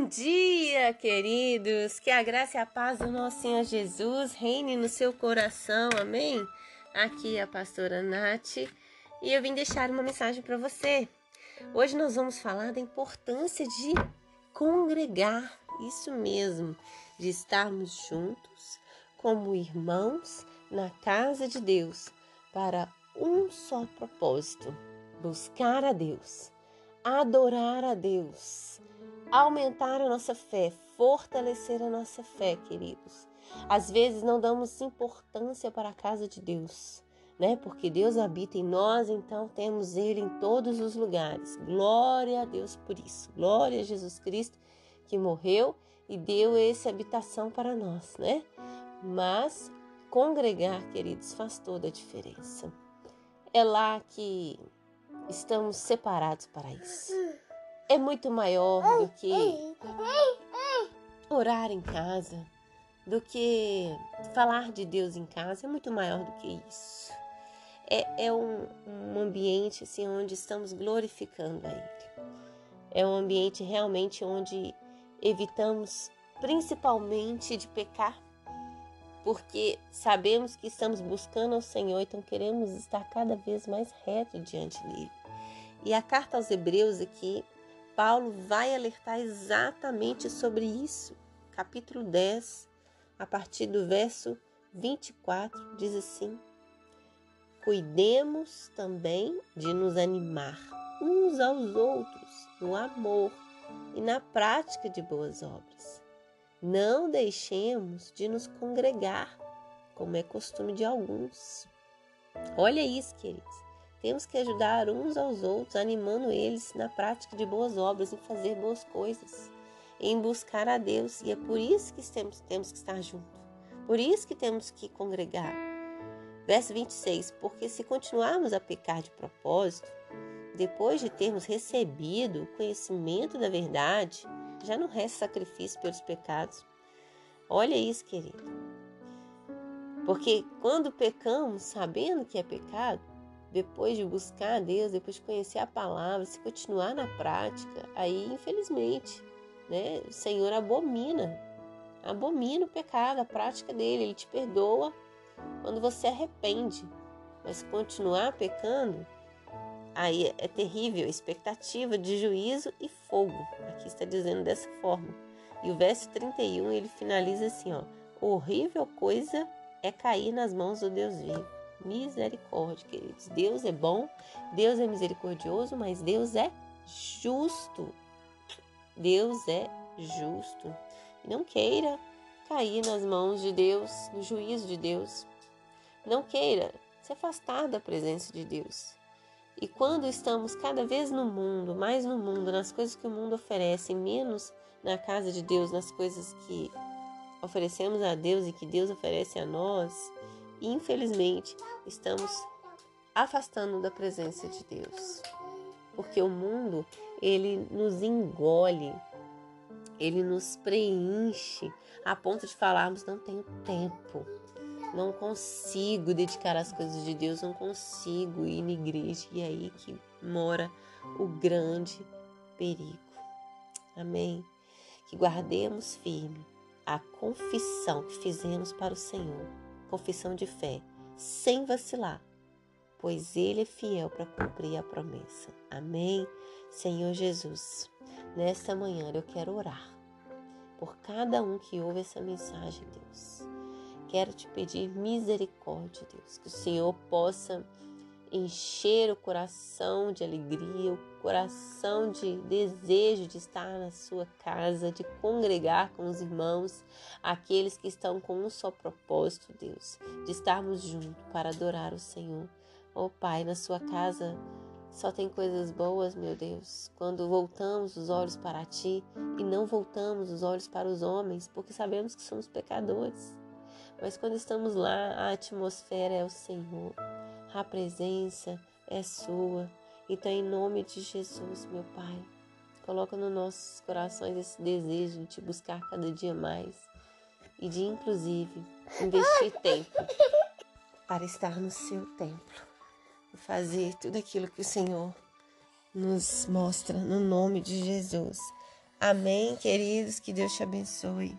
Bom dia, queridos! Que a graça e a paz do nosso Senhor Jesus reine no seu coração, amém? Aqui é a pastora Nath e eu vim deixar uma mensagem para você. Hoje nós vamos falar da importância de congregar, isso mesmo, de estarmos juntos como irmãos na casa de Deus para um só propósito: buscar a Deus, adorar a Deus aumentar a nossa fé, fortalecer a nossa fé, queridos. Às vezes não damos importância para a casa de Deus, né? Porque Deus habita em nós, então temos Ele em todos os lugares. Glória a Deus por isso. Glória a Jesus Cristo que morreu e deu essa habitação para nós, né? Mas congregar, queridos, faz toda a diferença. É lá que estamos separados para isso é muito maior do que orar em casa, do que falar de Deus em casa, é muito maior do que isso. É, é um, um ambiente assim, onde estamos glorificando a Ele. É um ambiente realmente onde evitamos principalmente de pecar, porque sabemos que estamos buscando ao Senhor, então queremos estar cada vez mais reto diante dele. E a carta aos Hebreus aqui Paulo vai alertar exatamente sobre isso. Capítulo 10, a partir do verso 24, diz assim: Cuidemos também de nos animar uns aos outros no amor e na prática de boas obras. Não deixemos de nos congregar, como é costume de alguns. Olha isso, queridos. Temos que ajudar uns aos outros, animando eles na prática de boas obras, em fazer boas coisas, em buscar a Deus. E é por isso que temos, temos que estar juntos. Por isso que temos que congregar. Verso 26: Porque se continuarmos a pecar de propósito, depois de termos recebido o conhecimento da verdade, já não resta sacrifício pelos pecados. Olha isso, querido. Porque quando pecamos sabendo que é pecado, depois de buscar a Deus, depois de conhecer a palavra, se continuar na prática, aí infelizmente, né, o Senhor abomina, abomina o pecado, a prática dele, ele te perdoa quando você arrepende, mas continuar pecando, aí é terrível, expectativa de juízo e fogo. Aqui está dizendo dessa forma. E o verso 31 ele finaliza assim, ó: horrível coisa é cair nas mãos do Deus vivo misericórdia, queridos. Deus é bom, Deus é misericordioso, mas Deus é justo. Deus é justo. Não queira cair nas mãos de Deus, no juízo de Deus. Não queira se afastar da presença de Deus. E quando estamos cada vez no mundo, mais no mundo, nas coisas que o mundo oferece, menos na casa de Deus, nas coisas que oferecemos a Deus e que Deus oferece a nós, infelizmente, estamos afastando da presença de Deus. Porque o mundo, ele nos engole, ele nos preenche a ponto de falarmos não tenho tempo, não consigo dedicar as coisas de Deus, não consigo ir na igreja. E é aí que mora o grande perigo. Amém? Que guardemos firme a confissão que fizemos para o Senhor confissão de fé, sem vacilar, pois Ele é fiel para cumprir a promessa. Amém? Senhor Jesus, nesta manhã eu quero orar por cada um que ouve essa mensagem, Deus. Quero te pedir misericórdia, Deus, que o Senhor possa encher o coração de alegria, o coração de desejo de estar na sua casa, de congregar com os irmãos, aqueles que estão com um só propósito, Deus, de estarmos juntos para adorar o Senhor. Oh Pai, na sua casa só tem coisas boas, meu Deus. Quando voltamos os olhos para ti e não voltamos os olhos para os homens, porque sabemos que somos pecadores. Mas quando estamos lá, a atmosfera é o Senhor a presença é sua. Então, em nome de Jesus, meu Pai, coloca nos nossos corações esse desejo de te buscar cada dia mais e de, inclusive, investir tempo para estar no seu templo e fazer tudo aquilo que o Senhor nos mostra no nome de Jesus. Amém, queridos, que Deus te abençoe.